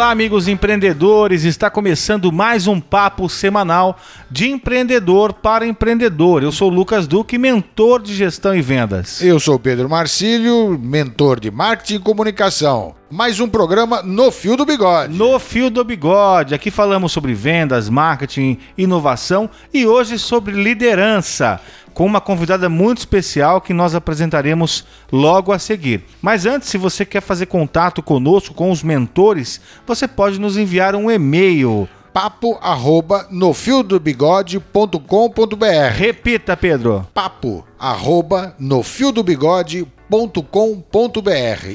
Olá, amigos empreendedores! Está começando mais um papo semanal de empreendedor para empreendedor. Eu sou o Lucas Duque, mentor de gestão e vendas. Eu sou Pedro Marcílio, mentor de marketing e comunicação. Mais um programa no Fio do Bigode. No Fio do Bigode. Aqui falamos sobre vendas, marketing, inovação e hoje sobre liderança com uma convidada muito especial que nós apresentaremos logo a seguir. Mas antes, se você quer fazer contato conosco, com os mentores, você pode nos enviar um e-mail papo arroba nofiodobigode.com.br Repita, Pedro. Papo arroba nofiodobigode.com.br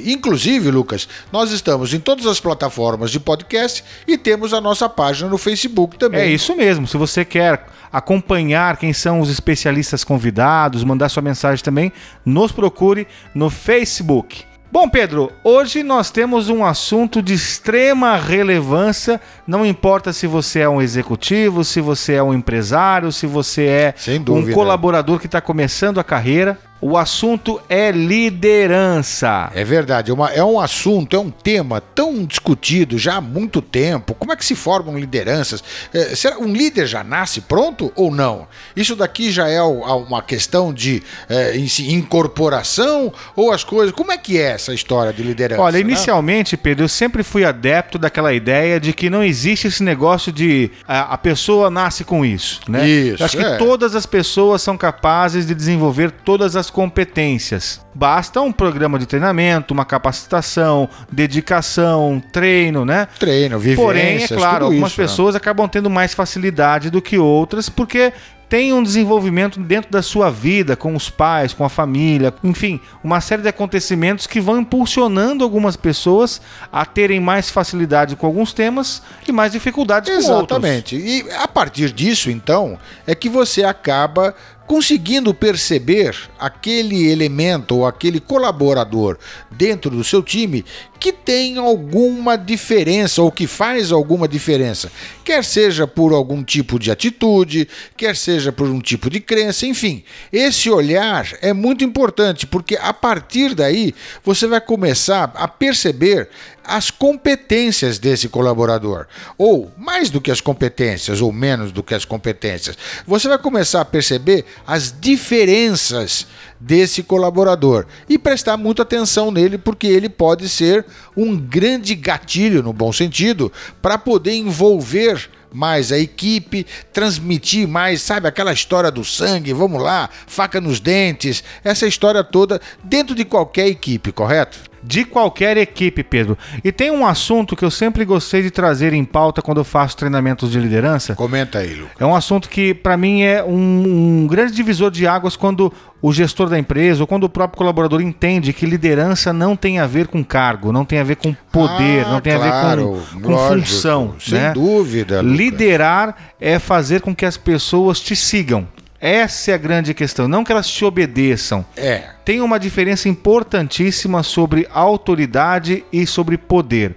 Inclusive, Lucas, nós estamos em todas as plataformas de podcast e temos a nossa página no Facebook também. É isso mesmo. Se você quer acompanhar quem são os especialistas convidados, mandar sua mensagem também, nos procure no Facebook. Bom, Pedro, hoje nós temos um assunto de extrema relevância. Não importa se você é um executivo, se você é um empresário, se você é um colaborador que está começando a carreira. O assunto é liderança. É verdade, é, uma, é um assunto, é um tema tão discutido já há muito tempo. Como é que se formam lideranças? É, será um líder já nasce pronto ou não? Isso daqui já é uma questão de é, incorporação ou as coisas? Como é que é essa história de liderança? Olha, né? inicialmente, Pedro, eu sempre fui adepto daquela ideia de que não existe esse negócio de a, a pessoa nasce com isso, né? Isso. Eu acho que é. todas as pessoas são capazes de desenvolver todas as as competências. Basta um programa de treinamento, uma capacitação, dedicação, treino, né? Treino, vivências, Porém, é claro, algumas isso, né? pessoas né? acabam tendo mais facilidade do que outras porque tem um desenvolvimento dentro da sua vida, com os pais, com a família, enfim, uma série de acontecimentos que vão impulsionando algumas pessoas a terem mais facilidade com alguns temas e mais dificuldades Exatamente. com outros. Exatamente. E a partir disso, então, é que você acaba conseguindo perceber aquele elemento ou aquele colaborador dentro do seu time que tem alguma diferença ou que faz alguma diferença, quer seja por algum tipo de atitude, quer seja por um tipo de crença, enfim. Esse olhar é muito importante porque a partir daí você vai começar a perceber as competências desse colaborador. Ou mais do que as competências, ou menos do que as competências. Você vai começar a perceber as diferenças desse colaborador e prestar muita atenção nele, porque ele pode ser um grande gatilho, no bom sentido, para poder envolver mais a equipe, transmitir mais, sabe, aquela história do sangue, vamos lá, faca nos dentes, essa história toda dentro de qualquer equipe, correto? de qualquer equipe, Pedro. E tem um assunto que eu sempre gostei de trazer em pauta quando eu faço treinamentos de liderança. Comenta aí, Lucas. É um assunto que, para mim, é um, um, grande divisor de águas quando o gestor da empresa ou quando o próprio colaborador entende que liderança não tem a ver com cargo, não tem a ver com poder, ah, não tem claro, a ver com, com lógico, função. Sem né? dúvida. Liderar é fazer com que as pessoas te sigam. Essa é a grande questão, não que elas te obedeçam. É. Tem uma diferença importantíssima sobre autoridade e sobre poder.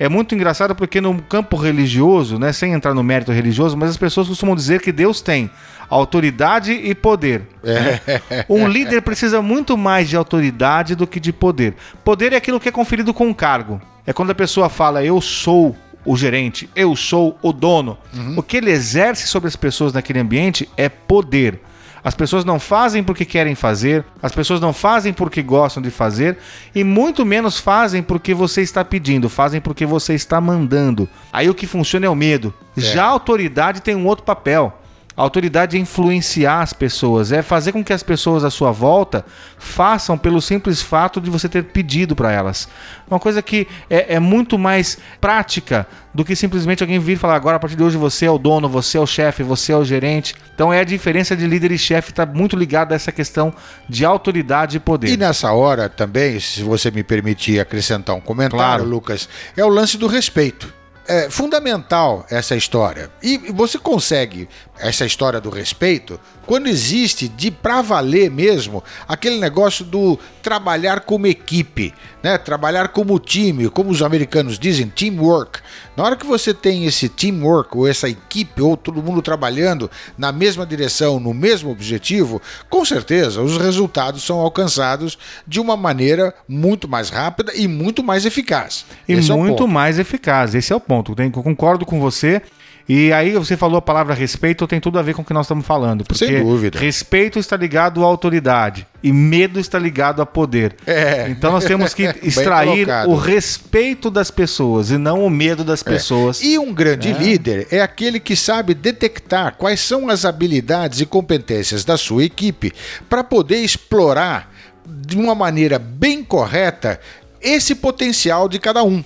É muito engraçado porque no campo religioso, né, sem entrar no mérito religioso, mas as pessoas costumam dizer que Deus tem autoridade e poder. Né? É. Um líder precisa muito mais de autoridade do que de poder. Poder é aquilo que é conferido com um cargo. É quando a pessoa fala eu sou o gerente, eu sou o dono. Uhum. O que ele exerce sobre as pessoas naquele ambiente é poder. As pessoas não fazem porque querem fazer, as pessoas não fazem porque gostam de fazer e muito menos fazem porque você está pedindo, fazem porque você está mandando. Aí o que funciona é o medo. É. Já a autoridade tem um outro papel. A autoridade é influenciar as pessoas, é fazer com que as pessoas à sua volta façam pelo simples fato de você ter pedido para elas. Uma coisa que é, é, muito mais prática do que simplesmente alguém vir e falar agora a partir de hoje você é o dono, você é o chefe, você é o gerente. Então é a diferença de líder e chefe está muito ligada a essa questão de autoridade e poder. E nessa hora também, se você me permitir acrescentar um comentário, claro. Lucas, é o lance do respeito é fundamental essa história. E você consegue essa história do respeito quando existe de pra valer mesmo aquele negócio do trabalhar como equipe, né? Trabalhar como time, como os americanos dizem, teamwork. Na hora que você tem esse teamwork ou essa equipe ou todo mundo trabalhando na mesma direção, no mesmo objetivo, com certeza os resultados são alcançados de uma maneira muito mais rápida e muito mais eficaz. E Esse muito é mais eficaz. Esse é o ponto. Eu concordo com você. E aí você falou a palavra respeito, tem tudo a ver com o que nós estamos falando. Porque Sem dúvida. respeito está ligado à autoridade e medo está ligado a poder. É. Então nós temos que extrair o respeito das pessoas e não o medo das é. pessoas. E um grande é. líder é aquele que sabe detectar quais são as habilidades e competências da sua equipe para poder explorar de uma maneira bem correta esse potencial de cada um.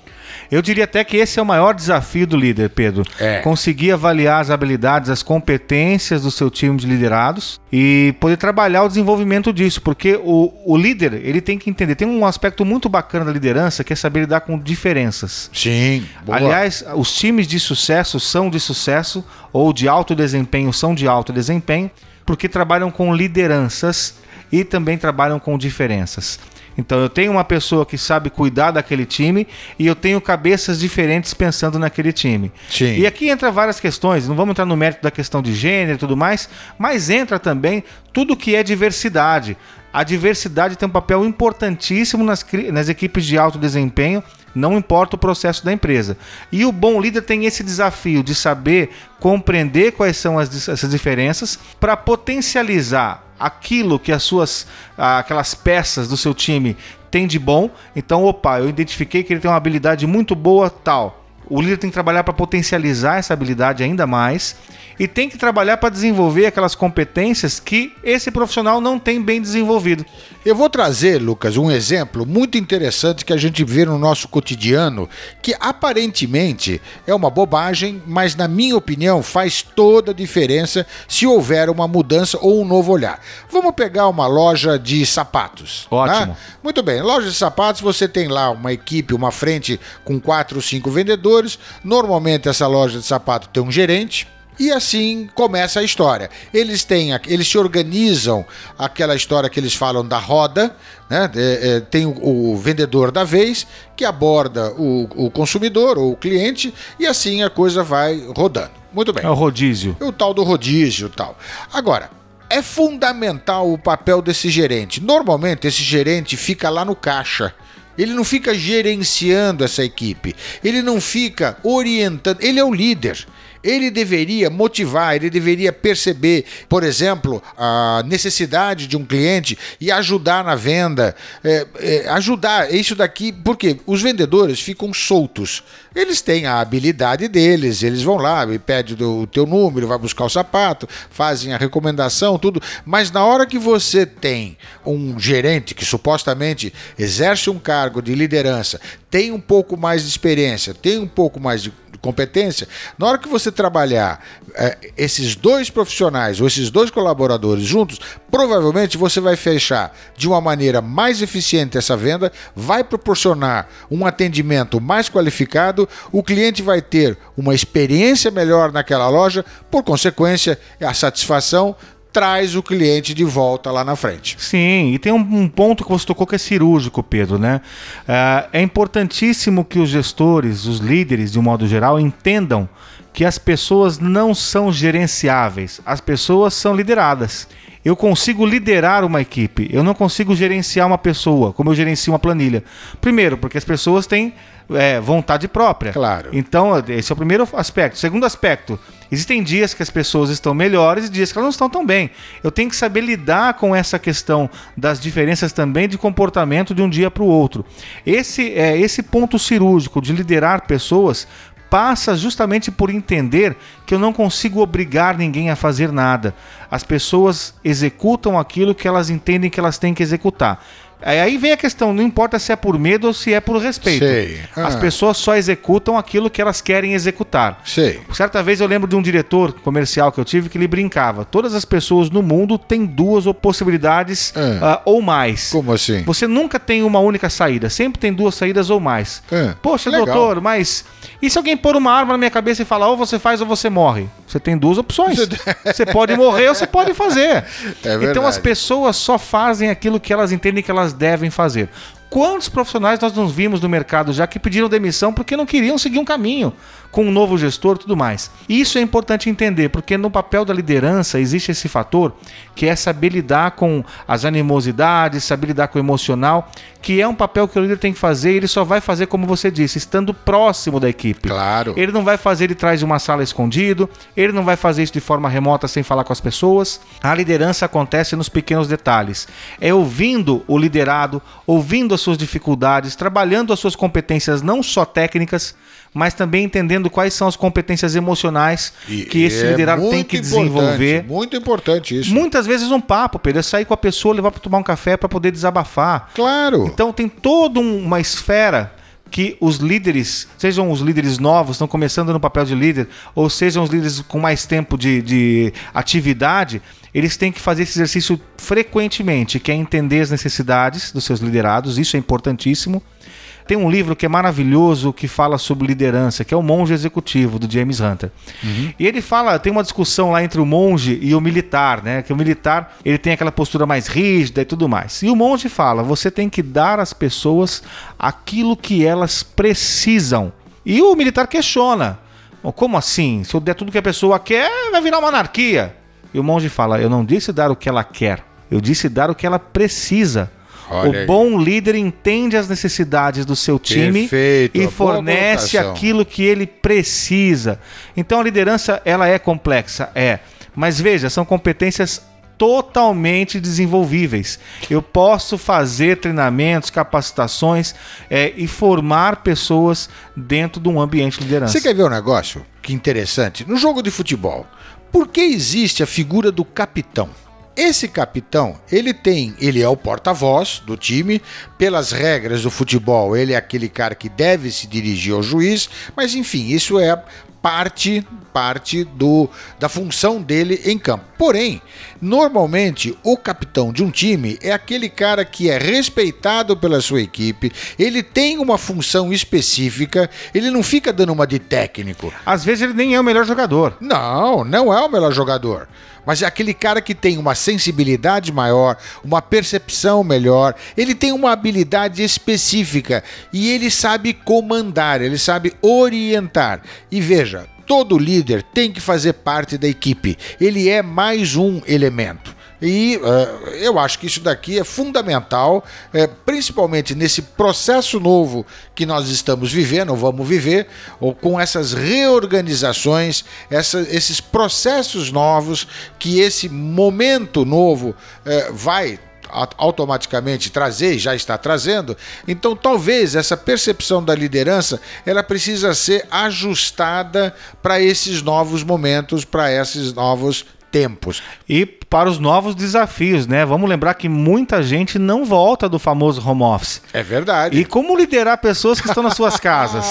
Eu diria até que esse é o maior desafio do líder, Pedro. É. Conseguir avaliar as habilidades, as competências do seu time de liderados e poder trabalhar o desenvolvimento disso, porque o, o líder ele tem que entender. Tem um aspecto muito bacana da liderança que é saber lidar com diferenças. Sim. Boa. Aliás, os times de sucesso são de sucesso ou de alto desempenho são de alto desempenho porque trabalham com lideranças e também trabalham com diferenças. Então eu tenho uma pessoa que sabe cuidar daquele time e eu tenho cabeças diferentes pensando naquele time. Sim. E aqui entra várias questões, não vamos entrar no mérito da questão de gênero e tudo mais, mas entra também tudo que é diversidade. A diversidade tem um papel importantíssimo nas, nas equipes de alto desempenho, não importa o processo da empresa. E o bom líder tem esse desafio de saber compreender quais são as, essas diferenças para potencializar aquilo que as suas aquelas peças do seu time têm de bom. Então, opa, eu identifiquei que ele tem uma habilidade muito boa, tal. O líder tem que trabalhar para potencializar essa habilidade ainda mais e tem que trabalhar para desenvolver aquelas competências que esse profissional não tem bem desenvolvido. Eu vou trazer, Lucas, um exemplo muito interessante que a gente vê no nosso cotidiano, que aparentemente é uma bobagem, mas na minha opinião faz toda a diferença se houver uma mudança ou um novo olhar. Vamos pegar uma loja de sapatos. Né? Ótimo. Né? Muito bem, loja de sapatos, você tem lá uma equipe, uma frente com quatro ou cinco vendedores. Normalmente essa loja de sapato tem um gerente e assim começa a história. Eles têm, eles se organizam aquela história que eles falam da roda, né? É, é, tem o, o, vendedor da vez que aborda o, o consumidor ou o cliente e assim a coisa vai rodando. Muito bem. É o rodízio. O tal do rodízio, tal. Agora, é fundamental o papel desse gerente. Normalmente esse gerente fica lá no caixa. Ele não fica gerenciando essa equipe. Ele não fica orientando. Ele é o líder ele deveria motivar, ele deveria perceber, por exemplo, a necessidade de um cliente e ajudar na venda, é, é, ajudar isso daqui, porque os vendedores ficam soltos. Eles têm a habilidade deles, eles vão lá e pedem o teu número, vai buscar o sapato, fazem a recomendação, tudo. Mas na hora que você tem um gerente que supostamente exerce um cargo de liderança, tem um pouco mais de experiência, tem um pouco mais de competência, na hora que você trabalhar é, esses dois profissionais ou esses dois colaboradores juntos, provavelmente você vai fechar de uma maneira mais eficiente essa venda, vai proporcionar um atendimento mais qualificado, o cliente vai ter uma experiência melhor naquela loja, por consequência, a satisfação traz o cliente de volta lá na frente. Sim, e tem um, um ponto que você tocou que é cirúrgico, Pedro, né? Uh, é importantíssimo que os gestores, os líderes, de um modo geral, entendam que as pessoas não são gerenciáveis, as pessoas são lideradas. Eu consigo liderar uma equipe, eu não consigo gerenciar uma pessoa, como eu gerencio uma planilha. Primeiro, porque as pessoas têm é, vontade própria. Claro. Então, esse é o primeiro aspecto. Segundo aspecto, existem dias que as pessoas estão melhores e dias que elas não estão tão bem. Eu tenho que saber lidar com essa questão das diferenças também de comportamento de um dia para o outro. Esse é esse ponto cirúrgico de liderar pessoas passa justamente por entender que eu não consigo obrigar ninguém a fazer nada. As pessoas executam aquilo que elas entendem que elas têm que executar. Aí vem a questão, não importa se é por medo ou se é por respeito. Sei. Ah. As pessoas só executam aquilo que elas querem executar. Sei. Certa vez eu lembro de um diretor comercial que eu tive que ele brincava. Todas as pessoas no mundo têm duas possibilidades Ah. ah, ou mais. Como assim? Você nunca tem uma única saída, sempre tem duas saídas ou mais. É, Poxa, legal. doutor, mas e se alguém pôr uma arma na minha cabeça e falar ou você faz ou você morre? Você tem duas opções. Você pode morrer ou você pode fazer. É então as pessoas só fazem aquilo que elas entendem que elas devem fazer. Quantos profissionais nós nos vimos no mercado já que pediram demissão porque não queriam seguir um caminho com um novo gestor e tudo mais? Isso é importante entender, porque no papel da liderança existe esse fator que é saber lidar com as animosidades, saber lidar com o emocional, que é um papel que o líder tem que fazer e ele só vai fazer, como você disse, estando próximo da equipe. Claro. Ele não vai fazer de trás de uma sala escondido, ele não vai fazer isso de forma remota sem falar com as pessoas. A liderança acontece nos pequenos detalhes. É ouvindo o liderado, ouvindo as suas dificuldades, trabalhando as suas competências não só técnicas, mas também entendendo quais são as competências emocionais E- que esse é liderado tem que desenvolver. Muito importante isso. Muitas vezes um papo, Pedro, é sair com a pessoa, levar para tomar um café para poder desabafar. Claro. Então tem toda um- uma esfera que os líderes, sejam os líderes novos, estão começando no papel de líder, ou sejam os líderes com mais tempo de, de atividade, eles têm que fazer esse exercício frequentemente, que é entender as necessidades dos seus liderados, isso é importantíssimo. Tem um livro que é maravilhoso que fala sobre liderança, que é o Monge Executivo, do James Hunter. E ele fala, tem uma discussão lá entre o monge e o militar, né? Que o militar, ele tem aquela postura mais rígida e tudo mais. E o monge fala, você tem que dar às pessoas aquilo que elas precisam. E o militar questiona. "Oh, Como assim? Se eu der tudo que a pessoa quer, vai virar uma anarquia. E o monge fala, eu não disse dar o que ela quer, eu disse dar o que ela precisa. Olha o aí. bom líder entende as necessidades do seu time Perfeito, e fornece aquilo que ele precisa. Então a liderança ela é complexa, é. Mas veja, são competências totalmente desenvolvíveis. Eu posso fazer treinamentos, capacitações é, e formar pessoas dentro de um ambiente de liderança. Você quer ver um negócio que interessante? No jogo de futebol, por que existe a figura do capitão? Esse capitão, ele tem, ele é o porta-voz do time, pelas regras do futebol, ele é aquele cara que deve se dirigir ao juiz, mas enfim, isso é parte parte do, da função dele em campo. Porém, normalmente o capitão de um time é aquele cara que é respeitado pela sua equipe, ele tem uma função específica, ele não fica dando uma de técnico. Às vezes ele nem é o melhor jogador. Não, não é o melhor jogador. Mas é aquele cara que tem uma sensibilidade maior, uma percepção melhor, ele tem uma habilidade específica e ele sabe comandar, ele sabe orientar. E veja, todo líder tem que fazer parte da equipe, ele é mais um elemento. E eh, eu acho que isso daqui é fundamental, eh, principalmente nesse processo novo que nós estamos vivendo, ou vamos viver, ou com essas reorganizações, essa- esses processos novos que esse momento novo eh, vai automaticamente trazer e já está trazendo. Então, talvez essa percepção da liderança ela precisa ser ajustada para esses novos momentos, para esses novos tempos. E para os novos desafios, né? Vamos lembrar que muita gente não volta do famoso home office. É verdade. E como liderar pessoas que estão nas suas casas?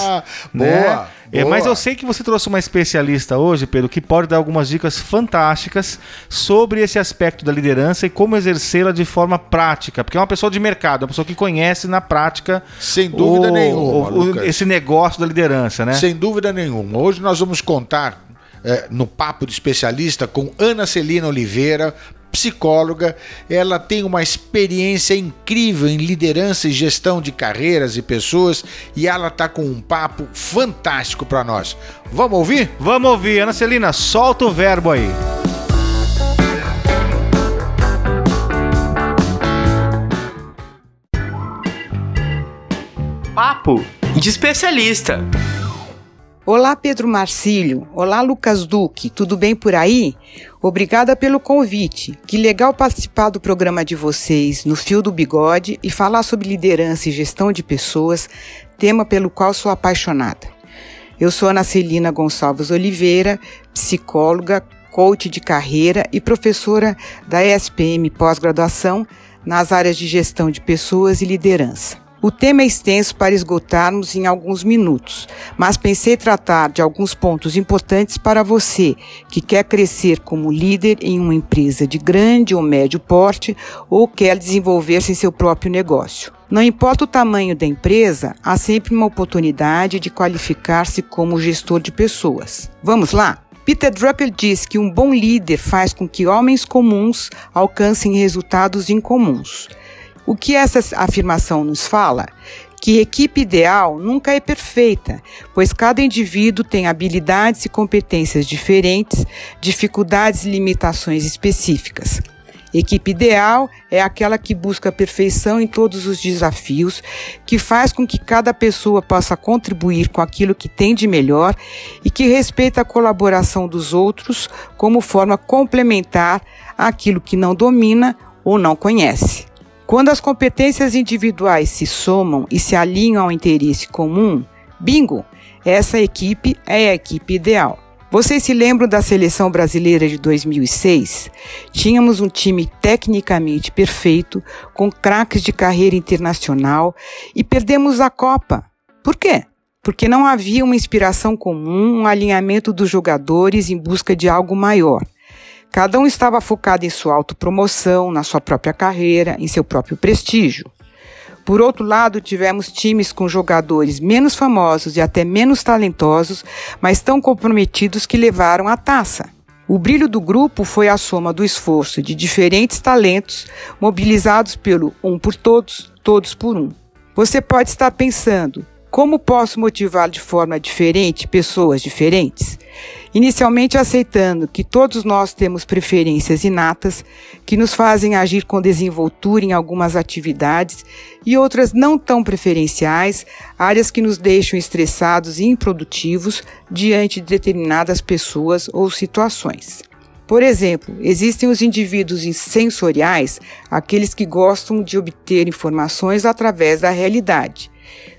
Né? boa, É, boa. mas eu sei que você trouxe uma especialista hoje, Pedro, que pode dar algumas dicas fantásticas sobre esse aspecto da liderança e como exercê-la de forma prática. Porque é uma pessoa de mercado, uma pessoa que conhece na prática Sem dúvida o- nenhuma, o- esse negócio da liderança, né? Sem dúvida nenhuma. Hoje nós vamos contar eh, no Papo de Especialista com Ana Celina Oliveira, psicóloga. Ela tem uma experiência incrível em liderança e gestão de carreiras e pessoas e ela tá com um papo fantástico para nós. Vamos ouvir? Vamos ouvir, Ana Celina, solta o verbo aí. Papo de especialista. Olá, Pedro Marcílio. Olá, Lucas Duque. Tudo bem por aí? Obrigada pelo convite. Que legal participar do programa de vocês no Fio do Bigode e falar sobre liderança e gestão de pessoas, tema pelo qual sou apaixonada. Eu sou Ana Celina Gonçalves Oliveira, psicóloga, coach de carreira e professora da ESPM pós-graduação nas áreas de gestão de pessoas e liderança. O tema é extenso para esgotarmos em alguns minutos, mas pensei tratar de alguns pontos importantes para você que quer crescer como líder em uma empresa de grande ou médio porte ou quer desenvolver-se em seu próprio negócio. Não importa o tamanho da empresa, há sempre uma oportunidade de qualificar-se como gestor de pessoas. Vamos lá? Peter Drucker diz que um bom líder faz com que homens comuns alcancem resultados incomuns. O que essa afirmação nos fala? Que equipe ideal nunca é perfeita, pois cada indivíduo tem habilidades e competências diferentes, dificuldades e limitações específicas. Equipe ideal é aquela que busca perfeição em todos os desafios, que faz com que cada pessoa possa contribuir com aquilo que tem de melhor e que respeita a colaboração dos outros como forma complementar àquilo que não domina ou não conhece. Quando as competências individuais se somam e se alinham ao interesse comum, bingo, essa equipe é a equipe ideal. Vocês se lembram da seleção brasileira de 2006? Tínhamos um time tecnicamente perfeito, com craques de carreira internacional e perdemos a Copa. Por quê? Porque não havia uma inspiração comum, um alinhamento dos jogadores em busca de algo maior. Cada um estava focado em sua autopromoção, na sua própria carreira, em seu próprio prestígio. Por outro lado, tivemos times com jogadores menos famosos e até menos talentosos, mas tão comprometidos que levaram a taça. O brilho do grupo foi a soma do esforço de diferentes talentos mobilizados pelo um por todos, todos por um. Você pode estar pensando, como posso motivar de forma diferente pessoas diferentes? Inicialmente aceitando que todos nós temos preferências inatas que nos fazem agir com desenvoltura em algumas atividades e outras não tão preferenciais, áreas que nos deixam estressados e improdutivos diante de determinadas pessoas ou situações. Por exemplo, existem os indivíduos sensoriais, aqueles que gostam de obter informações através da realidade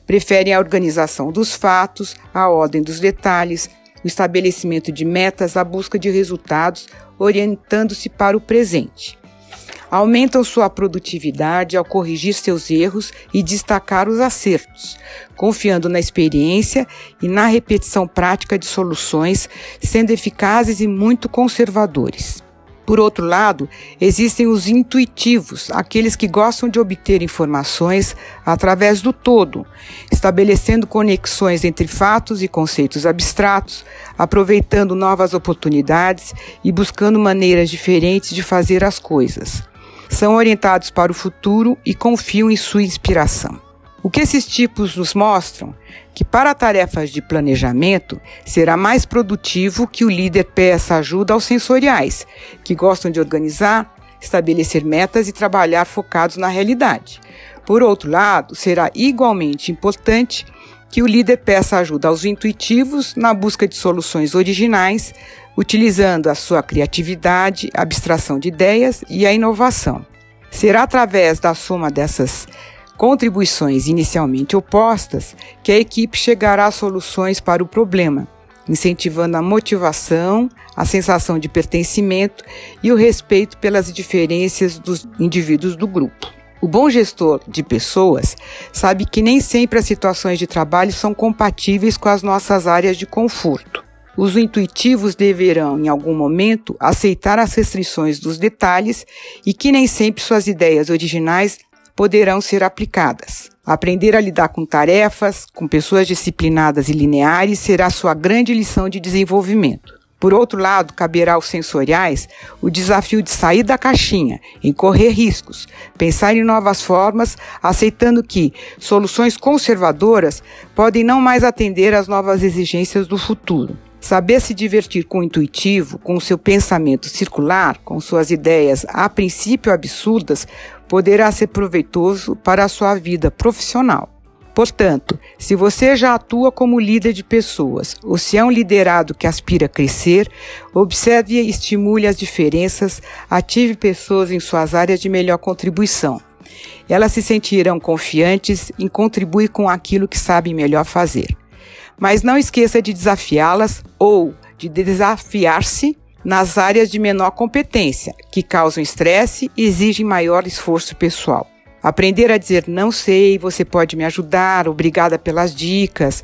preferem a organização dos fatos, a ordem dos detalhes, o estabelecimento de metas, a busca de resultados, orientando-se para o presente. Aumentam sua produtividade ao corrigir seus erros e destacar os acertos, confiando na experiência e na repetição prática de soluções, sendo eficazes e muito conservadores. Por outro lado, existem os intuitivos, aqueles que gostam de obter informações através do todo, estabelecendo conexões entre fatos e conceitos abstratos, aproveitando novas oportunidades e buscando maneiras diferentes de fazer as coisas. São orientados para o futuro e confiam em sua inspiração. O que esses tipos nos mostram? Que para tarefas de planejamento será mais produtivo que o líder peça ajuda aos sensoriais, que gostam de organizar, estabelecer metas e trabalhar focados na realidade. Por outro lado, será igualmente importante que o líder peça ajuda aos intuitivos na busca de soluções originais, utilizando a sua criatividade, abstração de ideias e a inovação. Será através da soma dessas contribuições inicialmente opostas que a equipe chegará a soluções para o problema, incentivando a motivação, a sensação de pertencimento e o respeito pelas diferenças dos indivíduos do grupo. O bom gestor de pessoas sabe que nem sempre as situações de trabalho são compatíveis com as nossas áreas de conforto. Os intuitivos deverão, em algum momento, aceitar as restrições dos detalhes e que nem sempre suas ideias originais poderão ser aplicadas. Aprender a lidar com tarefas, com pessoas disciplinadas e lineares será sua grande lição de desenvolvimento. Por outro lado, caberá aos sensoriais o desafio de sair da caixinha, correr riscos, pensar em novas formas, aceitando que soluções conservadoras podem não mais atender às novas exigências do futuro. Saber se divertir com o intuitivo, com o seu pensamento circular, com suas ideias a princípio absurdas, poderá ser proveitoso para a sua vida profissional. Portanto, se você já atua como líder de pessoas ou se é um liderado que aspira a crescer, observe e estimule as diferenças, ative pessoas em suas áreas de melhor contribuição. Elas se sentirão confiantes em contribuir com aquilo que sabem melhor fazer. Mas não esqueça de desafiá-las ou de desafiar-se nas áreas de menor competência, que causam estresse e exigem maior esforço pessoal. Aprender a dizer não sei, você pode me ajudar, obrigada pelas dicas.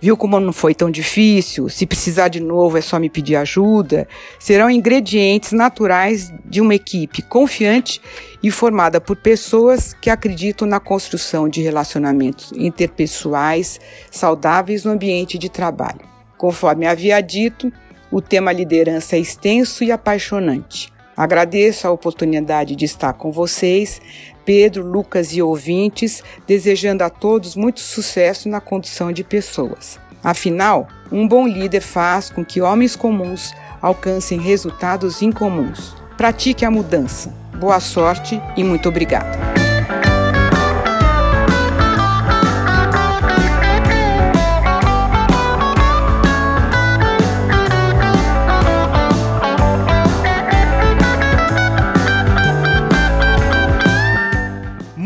Viu como não foi tão difícil? Se precisar de novo é só me pedir ajuda. Serão ingredientes naturais de uma equipe confiante e formada por pessoas que acreditam na construção de relacionamentos interpessoais saudáveis no ambiente de trabalho. Conforme havia dito, o tema liderança é extenso e apaixonante. Agradeço a oportunidade de estar com vocês, Pedro, Lucas e ouvintes, desejando a todos muito sucesso na condução de pessoas. Afinal, um bom líder faz com que homens comuns alcancem resultados incomuns. Pratique a mudança. Boa sorte e muito obrigado.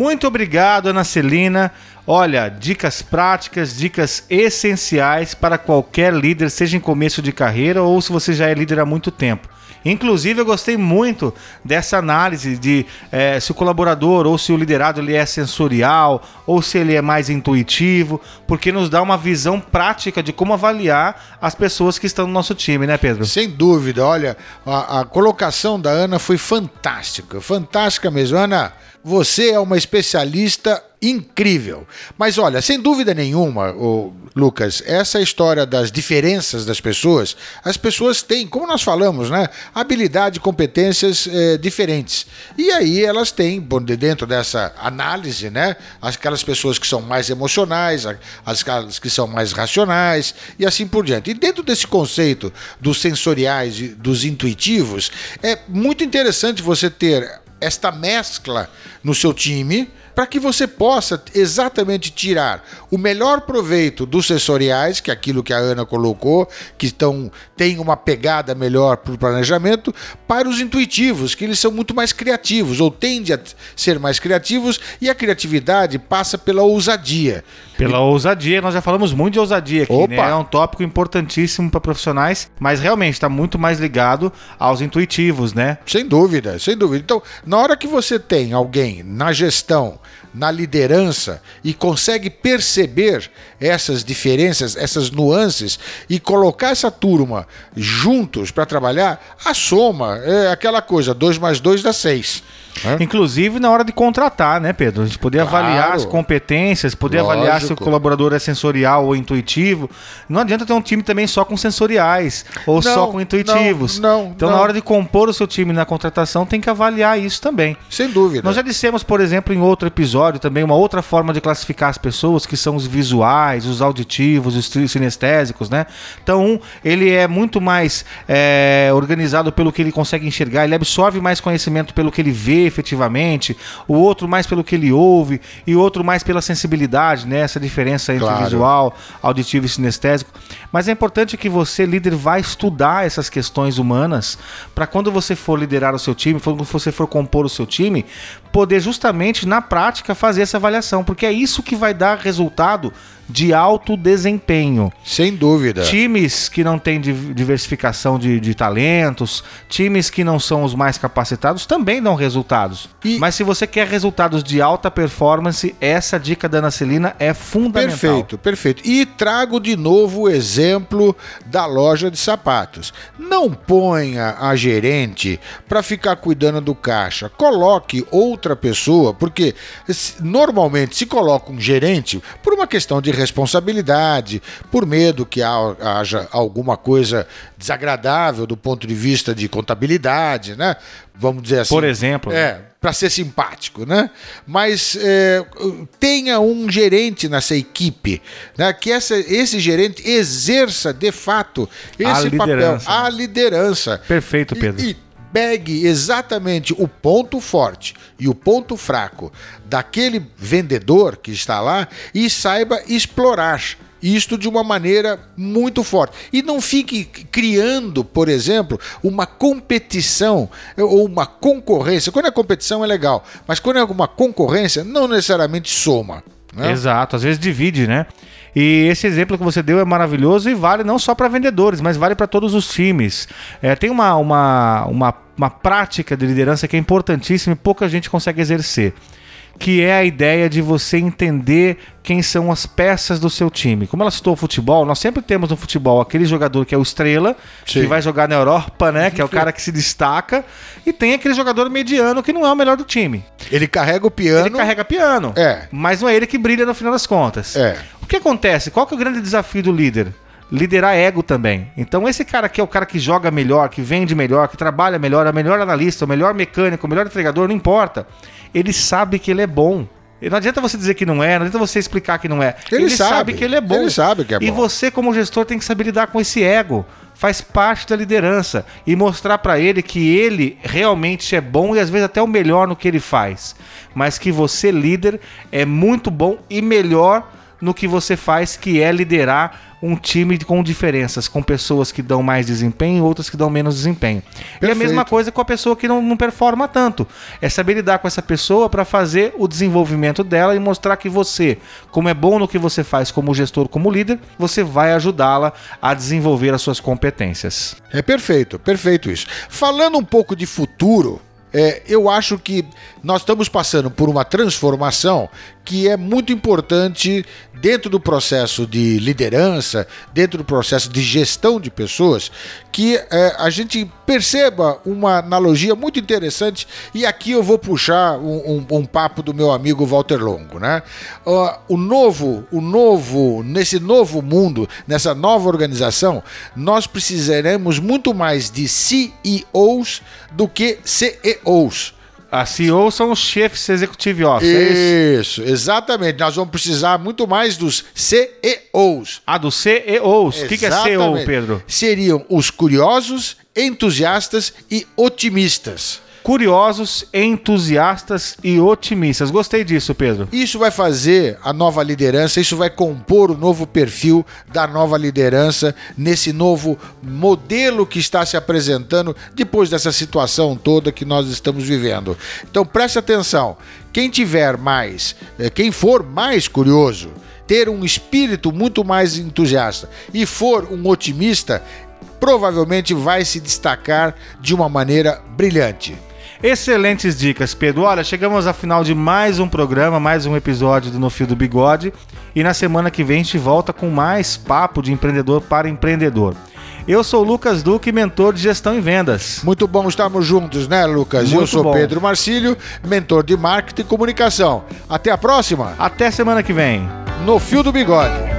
Muito obrigado, Ana Celina. Olha, dicas práticas, dicas essenciais para qualquer líder, seja em começo de carreira ou se você já é líder há muito tempo. Inclusive, eu gostei muito dessa análise de é, se o colaborador ou se o liderado ele é sensorial ou se ele é mais intuitivo, porque nos dá uma visão prática de como avaliar as pessoas que estão no nosso time, né, Pedro? Sem dúvida. Olha, a, a colocação da Ana foi fantástica, fantástica mesmo. Ana, você é uma especialista incrível. Mas olha, sem dúvida nenhuma, o Lucas, essa história das diferenças das pessoas, as pessoas têm, como nós falamos, né, habilidade competências é, diferentes. E aí elas têm, dentro dessa análise, né, aquelas pessoas que são mais emocionais, as que são mais racionais e assim por diante. E dentro desse conceito dos sensoriais e dos intuitivos, é muito interessante você ter esta mescla no seu time para que você possa exatamente tirar o melhor proveito dos sensoriais, que é aquilo que a Ana colocou, que estão tem uma pegada melhor para o planejamento, para os intuitivos, que eles são muito mais criativos ou tendem a ser mais criativos e a criatividade passa pela ousadia. Pela ousadia, nós já falamos muito de ousadia aqui, né? É um tópico importantíssimo para profissionais, mas realmente está muito mais ligado aos intuitivos, né? Sem dúvida, sem dúvida. Então, na hora que você tem alguém na gestão na liderança e consegue perceber essas diferenças, essas nuances e colocar essa turma juntos para trabalhar, a soma é aquela coisa: 2 mais 2 dá 6. É? Inclusive na hora de contratar, né, Pedro? A gente poder claro. avaliar as competências, poder Lógico. avaliar se o colaborador é sensorial ou intuitivo. Não adianta ter um time também só com sensoriais ou não, só com intuitivos. Não, não, então, não. na hora de compor o seu time na contratação, tem que avaliar isso também. Sem dúvida. Nós já dissemos, por exemplo, em outro episódio também, uma outra forma de classificar as pessoas, que são os visuais, os auditivos, os sinestésicos, né? Então, um, ele é muito mais é, organizado pelo que ele consegue enxergar, ele absorve mais conhecimento pelo que ele vê efetivamente, o outro mais pelo que ele ouve e o outro mais pela sensibilidade, né? Essa diferença entre claro. visual, auditivo e sinestésico. Mas é importante que você, líder, vá estudar essas questões humanas para quando você for liderar o seu time, quando você for compor o seu time, poder justamente na prática fazer essa avaliação, porque é isso que vai dar resultado de alto desempenho. Sem dúvida. Times que não têm diversificação de, de talentos, times que não são os mais capacitados também dão resultados. E... Mas se você quer resultados de alta performance, essa dica da Ana Celina é fundamental. Perfeito, perfeito. E trago de novo o exemplo da loja de sapatos. Não ponha a gerente para ficar cuidando do caixa. Coloque outra pessoa, porque normalmente se coloca um gerente por uma questão de responsabilidade, por medo que haja alguma coisa desagradável do ponto de vista de contabilidade, né? Vamos dizer assim. Por exemplo. É, para ser simpático, né? Mas é, tenha um gerente nessa equipe, né? Que essa, esse gerente exerça de fato esse a papel, a liderança. Perfeito, Pedro. E, e pegue exatamente o ponto forte e o ponto fraco daquele vendedor que está lá e saiba explorar isto de uma maneira muito forte. E não fique criando, por exemplo, uma competição ou uma concorrência. Quando é competição é legal, mas quando é uma concorrência, não necessariamente soma. Né? Exato, às vezes divide, né? E esse exemplo que você deu é maravilhoso e vale não só para vendedores, mas vale para todos os times. É, tem uma, uma, uma, uma prática de liderança que é importantíssima e pouca gente consegue exercer que é a ideia de você entender quem são as peças do seu time. Como ela citou o futebol, nós sempre temos no futebol aquele jogador que é o estrela, Sim. que vai jogar na Europa, né? Que é o cara que se destaca, e tem aquele jogador mediano que não é o melhor do time. Ele carrega o piano. Ele carrega piano, É. mas não é ele que brilha no final das contas. É. O que acontece? Qual que é o grande desafio do líder? Liderar ego também. Então, esse cara aqui é o cara que joga melhor, que vende melhor, que trabalha melhor, é o melhor analista, o melhor mecânico, o melhor entregador, não importa. Ele sabe que ele é bom. E não adianta você dizer que não é, não adianta você explicar que não é. Ele sabe. que ele é bom. Ele sabe que é E bom. você, como gestor, tem que saber lidar com esse ego. Faz parte da liderança. E mostrar pra ele que ele realmente é bom e às vezes até o melhor no que ele faz. Mas que você, líder, é muito bom e melhor no que você faz, que é liderar um time com diferenças, com pessoas que dão mais desempenho e outras que dão menos desempenho. E a Perfeito. mesma coisa com a pessoa que não, não performa tanto. É saber lidar com essa pessoa para fazer o desenvolvimento dela e mostrar que você, como é bom no que você faz como gestor, como líder, você vai ajudá-la a desenvolver as suas competências. É perfeito, perfeito isso. Falando um pouco de futuro, é, eu acho que nós estamos passando por uma transformação que é muito importante dentro do processo de liderança, dentro do processo de gestão de pessoas, que é, a gente perceba uma analogia muito interessante. E aqui eu vou puxar um, um- um papo do meu amigo Walter Longo, né? O novo, o novo, nesse novo mundo, nessa nova organização, nós precisaremos muito mais de CEOs do que CEOs. A CEO são os chefes executive office, é isso? Isso, exatamente. Nós vamos precisar muito mais dos CEOs. Ah, dos CEOs. O que, que é CEO. Pedro? Seriam os curiosos, entusiastas e otimistas. Curiosos, entusiastas e otimistas. Gostei disso, Pedro. Isso vai fazer a nova liderança, isso vai compor o novo perfil da nova liderança nesse novo modelo que está se apresentando depois dessa situação toda que nós estamos vivendo. Então preste atenção, quem tiver mais, eh, quem for mais curioso, ter um espírito muito mais entusiasta e for um otimista, provavelmente vai se destacar de uma maneira brilhante. Excelentes dicas, Pedro. Olha, chegamos ao final de mais um programa, mais um episódio do No Fio do Bigode. E na semana que vem a gente volta com mais papo de empreendedor para empreendedor. Eu sou o Lucas Duque, mentor de gestão e vendas. Muito bom estarmos juntos, né, Lucas? Eu Muito sou bom. Pedro Marcílio, mentor de marketing e comunicação. Até a próxima, Até semana que vem. no Fio do Bigode.